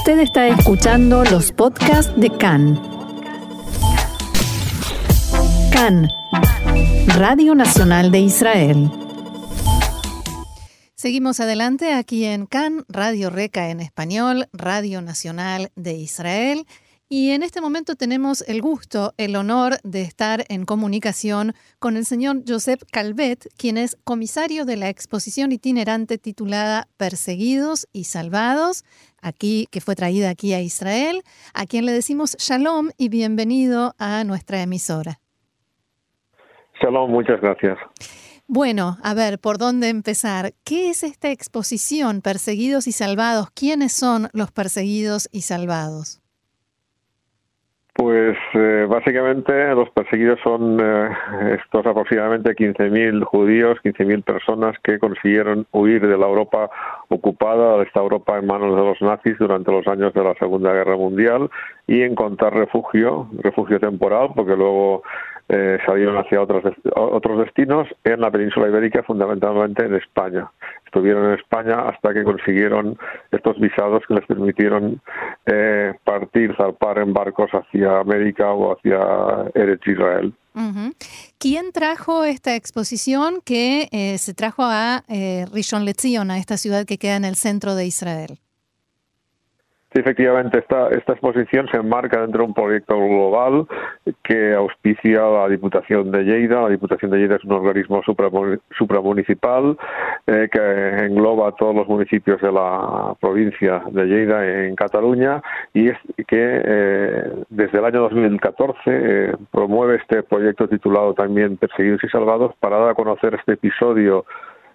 Usted está escuchando los podcasts de CAN. CAN, Radio Nacional de Israel. Seguimos adelante aquí en CAN, Radio Reca en español, Radio Nacional de Israel. Y en este momento tenemos el gusto, el honor de estar en comunicación con el señor Josep Calvet, quien es comisario de la exposición itinerante titulada Perseguidos y Salvados, aquí, que fue traída aquí a Israel, a quien le decimos shalom y bienvenido a nuestra emisora. Shalom, muchas gracias. Bueno, a ver, ¿por dónde empezar? ¿Qué es esta exposición, Perseguidos y Salvados? ¿Quiénes son los perseguidos y salvados? Pues eh, básicamente los perseguidos son eh, estos aproximadamente 15.000 judíos, 15.000 personas que consiguieron huir de la Europa ocupada, de esta Europa en manos de los nazis durante los años de la Segunda Guerra Mundial y encontrar refugio, refugio temporal, porque luego eh, salieron hacia otros, otros destinos en la península ibérica, fundamentalmente en España. Estuvieron en España hasta que consiguieron estos visados que les permitieron eh, partir, zarpar en barcos hacia América o hacia Eretz Israel. ¿Quién trajo esta exposición que eh, se trajo a eh, Rishon LeZion, a esta ciudad que queda en el centro de Israel? Sí, efectivamente, esta, esta exposición se enmarca dentro de un proyecto global que auspicia la Diputación de Lleida. La Diputación de Lleida es un organismo supramunicipal eh, que engloba a todos los municipios de la provincia de Lleida en Cataluña y es que eh, desde el año 2014 eh, promueve este proyecto titulado también Perseguidos y Salvados para dar a conocer este episodio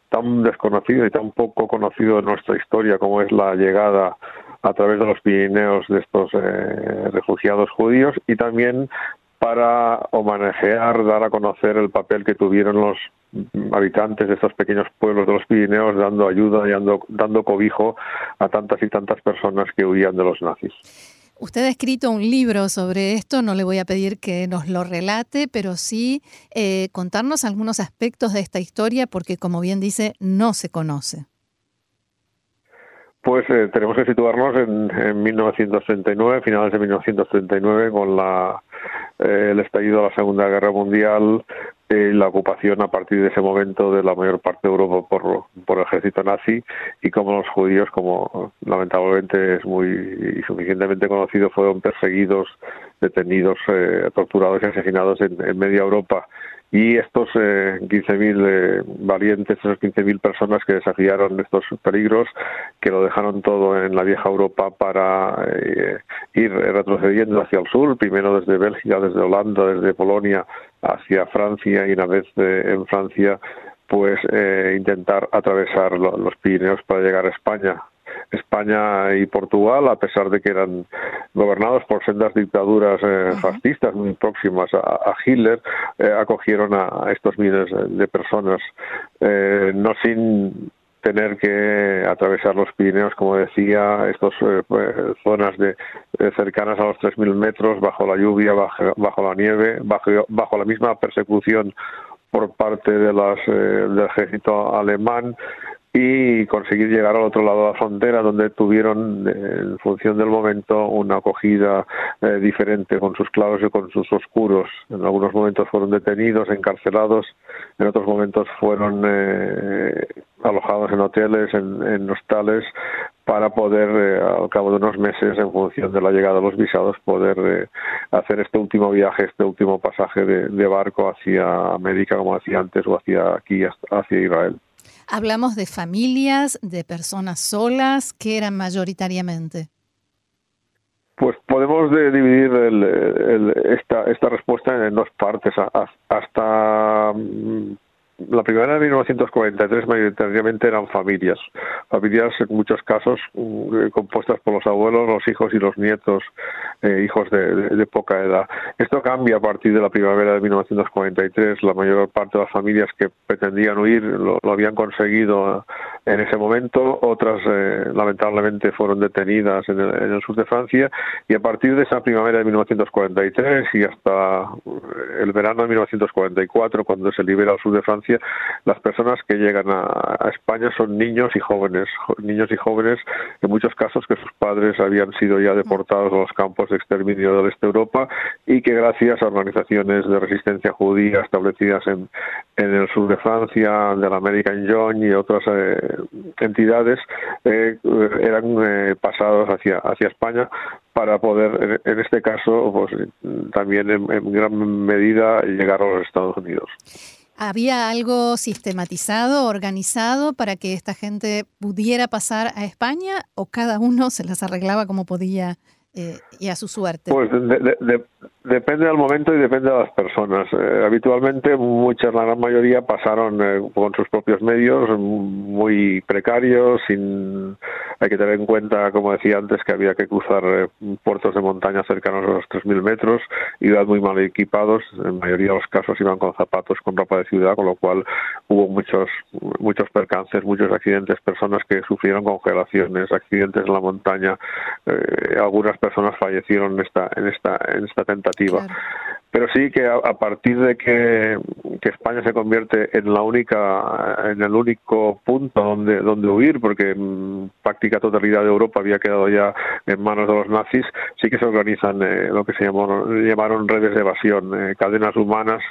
tan desconocido y tan poco conocido de nuestra historia como es la llegada a través de los Pirineos de estos eh, refugiados judíos y también para homenajear, dar a conocer el papel que tuvieron los habitantes de estos pequeños pueblos de los Pirineos dando ayuda y dando, dando cobijo a tantas y tantas personas que huían de los nazis. Usted ha escrito un libro sobre esto, no le voy a pedir que nos lo relate, pero sí eh, contarnos algunos aspectos de esta historia porque, como bien dice, no se conoce. Pues eh, tenemos que situarnos en, en, 1939, finales de 1939, con la, eh, el estallido de la Segunda Guerra Mundial, y eh, la ocupación a partir de ese momento de la mayor parte de Europa por, el ejército nazi y como los judíos, como lamentablemente es muy suficientemente conocido, fueron perseguidos, detenidos, torturados y asesinados en, en media Europa y estos eh, 15.000 eh, valientes, esas 15.000 personas que desafiaron estos peligros, que lo dejaron todo en la vieja Europa para eh, ir retrocediendo hacia el sur, primero desde Bélgica, desde Holanda, desde Polonia hacia Francia y una vez eh, en Francia pues intentar atravesar los Pirineos para llegar a España. España y Portugal, a pesar de que eran gobernados por sendas dictaduras eh, fascistas muy próximas a, Hitler, eh, acogieron a, estos miles de personas, eh, no sin tener que atravesar los Pirineos, como decía, estas pues, zonas de, cercanas a los 3.000 metros, bajo la lluvia, bajo, la nieve, bajo, bajo la misma persecución por parte de las, del ejército alemán y conseguir llegar al otro lado de la frontera donde tuvieron en función del momento una acogida eh, diferente con sus claros y con sus oscuros. En algunos momentos fueron detenidos encarcelados en otros momentos fueron eh, alojados en hoteles en, hostales para poder eh, al cabo de unos meses en función de la llegada de los visados poder hacer este último viaje este último pasaje de, de barco hacia América como hacía antes o hacia aquí hacia Israel Hablamos de familias, de personas solas, que eran mayoritariamente. Pues podemos dividir esta, esta respuesta en dos partes. Hasta mm, la primera de 1943 mayoritariamente eran familias, familias en muchos casos mm, compuestas por los abuelos, los hijos y los nietos, eh, hijos de, poca edad. Esto cambia a partir de la primavera de 1943. La mayor parte de las familias que pretendían huir lo, habían conseguido en ese momento, otras eh, lamentablemente fueron detenidas en el, sur de Francia y a partir de esa primavera de 1943 y hasta el verano de 1944, cuando se libera el sur de Francia, las personas que llegan a, España son niños y jóvenes, niños y jóvenes, en muchos casos que sus padres habían sido ya deportados a los campos de exterminio del este Europa y que gracias a organizaciones de resistencia judía establecidas en, el sur de Francia, de la American Joint y otras eh, entidades, eh, eran pasados hacia, hacia España para poder, en este caso, pues también en gran medida llegar a los Estados Unidos. ¿Había algo sistematizado, organizado para que esta gente pudiera pasar a España o cada uno se las arreglaba como podía eh, y a su suerte? Pues Depende del momento y depende de las personas. Eh, habitualmente, muchas, la gran mayoría pasaron eh, con sus propios medios, muy precarios, sin. Hay que tener en cuenta, como decía antes, que había que cruzar eh, puertos de montaña cercanos a los 3.000 metros, iban muy mal equipados, en mayoría de los casos iban con zapatos con ropa de ciudad, con lo cual hubo muchos, muchos percances, muchos accidentes, personas que sufrieron congelaciones, accidentes en la montaña, algunas personas fallecieron en esta, en esta, en esta tentativa pero sí que a, partir de que, España se convierte en la única, en el único punto donde, donde huir, porque mm, práctica totalidad de Europa había quedado ya en manos de los nazis, sí que se organizan eh, lo que se llamó, llamaron redes de evasión, eh, cadenas humanas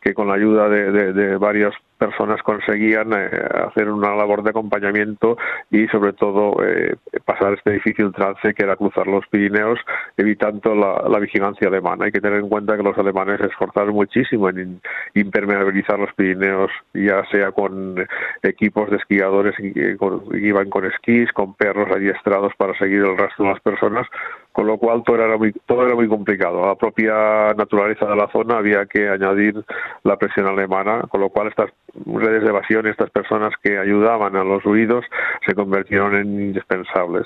que con la ayuda de, de, de varios personas conseguían eh, hacer una labor de acompañamiento y sobre todo eh, pasar este difícil trance que era cruzar los Pirineos evitando la, vigilancia alemana. Hay que tener en cuenta que los alemanes se esforzaron muchísimo en impermeabilizar los Pirineos, ya sea con equipos de esquiadores que iban con esquís, con perros adiestrados para seguir el rastro de las personas, con lo cual todo era muy, todo era muy complicado. A la propia naturaleza de la zona había que añadir la presión alemana, con lo cual estas redes de evasión, estas personas que ayudaban a los huidos, se convirtieron en indispensables.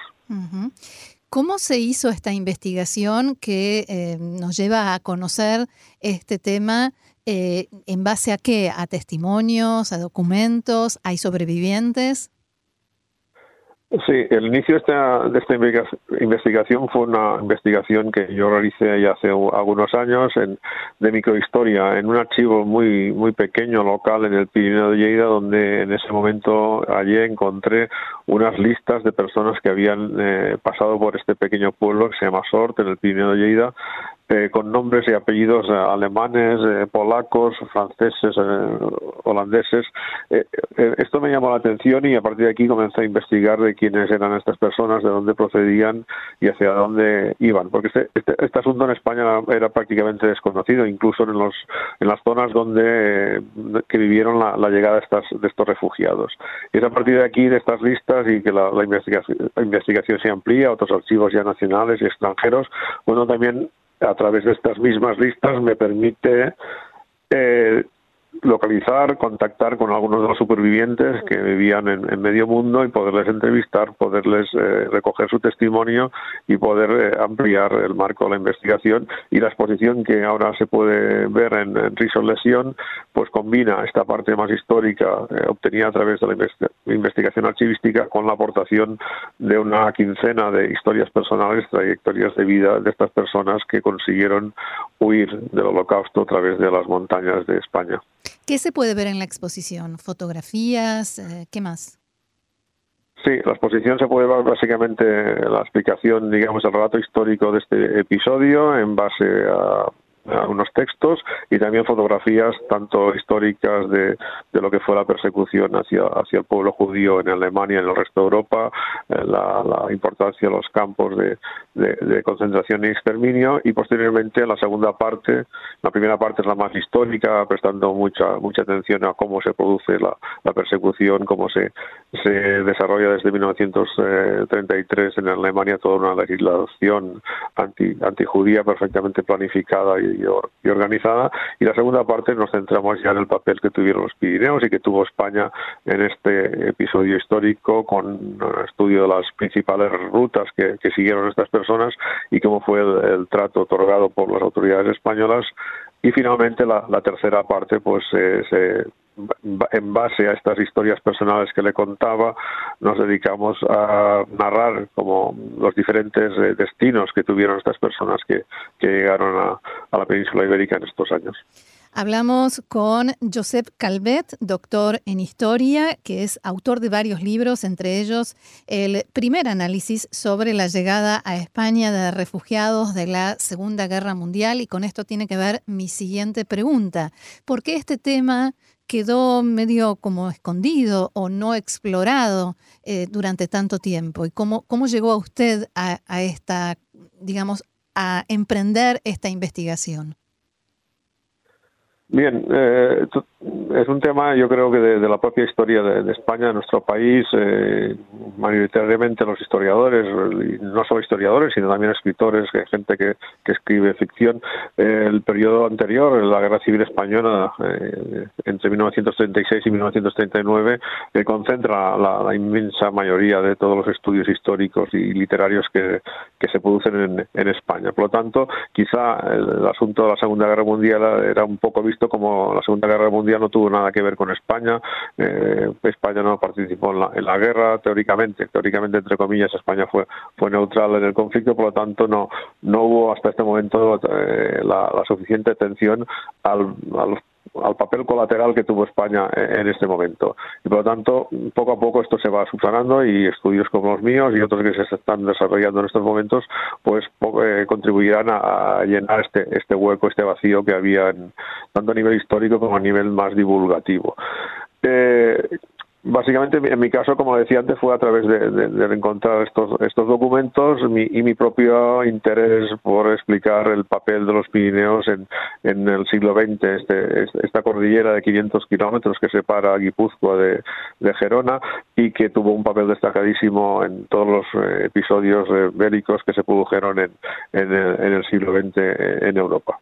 ¿Cómo se hizo esta investigación que eh, nos lleva a conocer este tema? Eh, ¿En base a qué? ¿A testimonios? ¿A documentos? ¿Hay sobrevivientes? Sí, el inicio de esta, de esta investigación fue una investigación que yo realicé ya hace algunos años en, de microhistoria en un archivo muy muy pequeño local en el Pirineo de Lleida, donde en ese momento allí encontré unas listas de personas que habían eh, pasado por este pequeño pueblo que se llama Sort en el Pirineo de Lleida, eh, con nombres y apellidos eh, alemanes, eh, polacos, franceses, holandeses. esto me llamó la atención y a partir de aquí comencé a investigar de quiénes eran estas personas, de dónde procedían y hacia dónde iban, porque este, este, este asunto en España era prácticamente desconocido, incluso en, los, en las zonas donde que vivieron la, llegada de, estas, de estos refugiados. Y es a partir de aquí, de estas listas y que la, investigación, la investigación se amplía, otros archivos ya nacionales y extranjeros, bueno, también a través de estas mismas listas me permite eh, localizar, contactar con algunos de los supervivientes que vivían en, medio mundo y poderles entrevistar, poderles eh, recoger su testimonio y poder eh, ampliar el marco de la investigación. Y la exposición que ahora se puede ver en, en Lesión, pues combina esta parte más histórica eh, obtenida a través de la investigación archivística con la aportación de una quincena de historias personales, trayectorias de vida de estas personas que consiguieron huir del holocausto a través de las montañas de España. ¿Qué se puede ver en la exposición? ¿Fotografías? Eh, ¿Qué más? Sí, la exposición se puede ver básicamente la explicación, digamos, el relato histórico de este episodio en base a algunos textos y también fotografías tanto históricas de, de, lo que fue la persecución hacia, hacia el pueblo judío en Alemania y en el resto de Europa, eh, la, importancia de los campos de, de, concentración y exterminio y posteriormente la segunda parte, la primera parte es la más histórica, prestando mucha mucha atención a cómo se produce la, la persecución, cómo se, se desarrolla desde 1933 en Alemania toda una legislación anti, antijudía perfectamente planificada y y, organizada. Y la segunda parte nos centramos ya en el papel que tuvieron los Pirineos y que tuvo España en este episodio histórico con un estudio de las principales rutas que, siguieron estas personas y cómo fue el, trato otorgado por las autoridades españolas. Y finalmente la, tercera parte pues se en base a estas historias personales que le contaba, nos dedicamos a narrar como los diferentes eh, destinos que tuvieron estas personas que, llegaron a, la península ibérica en estos años. Hablamos con Josep Calvet, doctor en historia, que es autor de varios libros, entre ellos el primer análisis sobre la llegada a España de refugiados de la Segunda Guerra Mundial. Y con esto tiene que ver mi siguiente pregunta. ¿Por qué este tema quedó medio como escondido o no explorado eh, durante tanto tiempo? ¿Y cómo, cómo llegó a usted a, a esta, digamos, a emprender esta investigación? Bien, eh, es un tema yo creo que de, la propia historia de, España, de nuestro país, eh, mayoritariamente los historiadores, no solo historiadores, sino también escritores, gente que, escribe ficción, eh, el periodo anterior, la Guerra Civil Española, eh, entre 1936 y 1939, concentra la, inmensa mayoría de todos los estudios históricos y literarios que, se producen en, en, España. Por lo tanto, quizá el, asunto de la Segunda Guerra Mundial era un poco visto como la Segunda Guerra Mundial no tuvo nada que ver con España, eh, España no participó en la, guerra teóricamente, teóricamente entre comillas España fue fue neutral en el conflicto, por lo tanto no no hubo hasta este momento eh, la, suficiente atención al, al papel colateral que tuvo España en este momento. Y por lo tanto, poco a poco esto se va subsanando y estudios como los míos y otros que se están desarrollando en estos momentos, pues eh, contribuirán a, llenar este, este hueco, este vacío que había tanto a nivel histórico como a nivel más divulgativo. Eh, Básicamente, en mi caso, como decía antes, fue a través de, encontrar estos, estos documentos y mi propio interés por explicar el papel de los Pirineos en, el siglo XX, este, esta cordillera de 500 kilómetros que separa Guipúzcoa de, Gerona y que tuvo un papel destacadísimo en todos los eh, episodios bélicos que se produjeron en, el, siglo XX en Europa.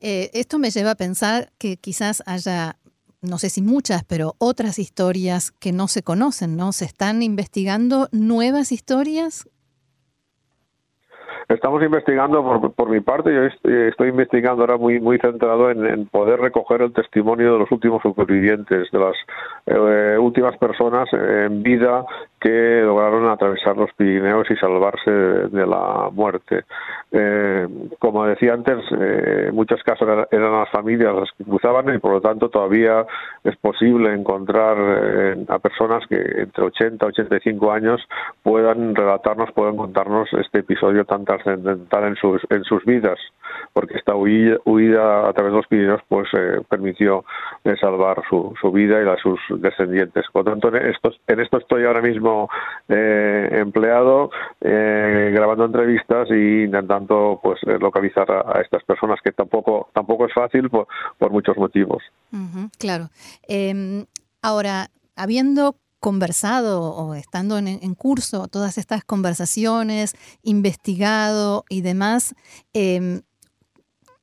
Eh, esto me lleva a pensar que quizás haya no sé si muchas, pero otras historias que no se conocen, ¿no? ¿Se están investigando nuevas historias? Estamos investigando, por, mi parte, yo estoy, investigando ahora muy muy centrado en, poder recoger el testimonio de los últimos supervivientes, de las eh, últimas personas en vida que lograron atravesar los Pirineos y salvarse de, la muerte. Eh, como decía antes, eh, en muchos casos eran las familias las que cruzaban y por lo tanto todavía es posible encontrar eh, a personas que entre 80 y 85 años puedan relatarnos, puedan contarnos este episodio tan trascendental en sus, en sus vidas, porque esta huida, a través de los Pirineos pues permitió salvar su, vida y la de sus descendientes. Por lo tanto, en esto, en esto estoy ahora mismo eh, empleado eh, grabando entrevistas e intentando pues eh, localizar a, estas personas que tampoco tampoco es fácil por, muchos motivos. claro. Em, ahora, habiendo conversado o estando en, en, curso todas estas conversaciones, investigado y demás, eh,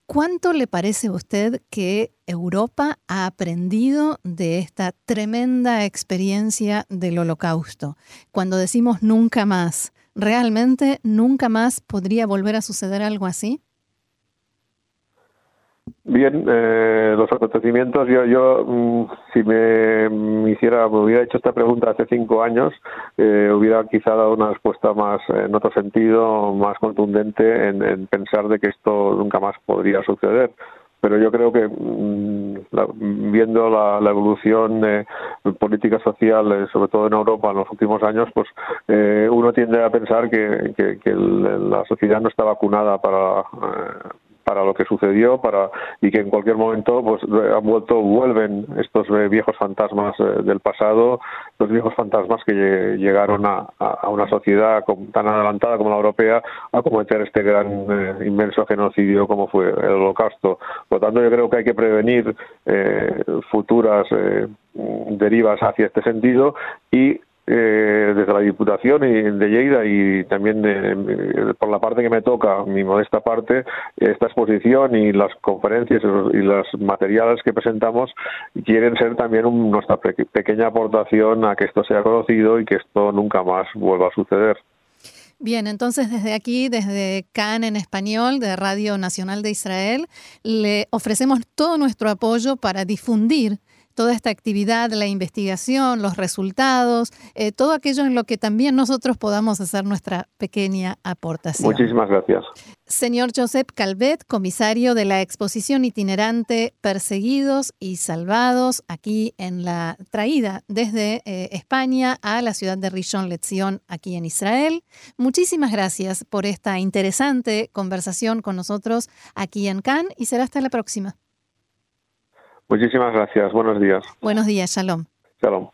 ¿Cuánto le parece a usted que Europa ha aprendido de esta tremenda experiencia del holocausto? Cuando decimos nunca más, ¿realmente nunca más podría volver a suceder algo así? Bien, eh, los acontecimientos, yo, yo mm, si me, hiciera, me hubiera hecho esta pregunta hace cinco años, eh, hubiera quizá dado una respuesta más, en otro sentido, más contundente en, pensar de que esto nunca más podría suceder. Pero yo creo que mm, viendo la, evolución de política social, eh, sobre todo en Europa en los últimos años, pues uno tiende a pensar que, que, la sociedad no está vacunada para, para lo que sucedió para y que en cualquier momento pues han vuelto vuelven estos eh, viejos fantasmas eh, del pasado los viejos fantasmas que llegaron a, una sociedad tan adelantada como la europea a cometer este gran eh, inmenso genocidio como fue el holocausto. Por lo tanto yo creo que hay que prevenir futuras derivas hacia este sentido y eh, desde la Diputación y de Lleida y también eh, por la parte que me toca, mi modesta parte, esta exposición y las conferencias y los materiales que presentamos quieren ser también nuestra pequeña aportación a que esto sea conocido y que esto nunca más vuelva a suceder. Bien, entonces desde aquí, desde CAN en español, de Radio Nacional de Israel, le ofrecemos todo nuestro apoyo para difundir toda esta actividad, la investigación, los resultados, eh, todo aquello en lo que también nosotros podamos hacer nuestra pequeña aportación. Muchísimas gracias. Señor Josep Calvet, comisario de la exposición itinerante Perseguidos y Salvados, aquí en la traída desde eh, España a la ciudad de Rishon Lezion, aquí en Israel. Muchísimas gracias por esta interesante conversación con nosotros aquí en Cannes y será hasta la próxima. Muchísimas gracias. Buenos días. Buenos días. Shalom. Shalom.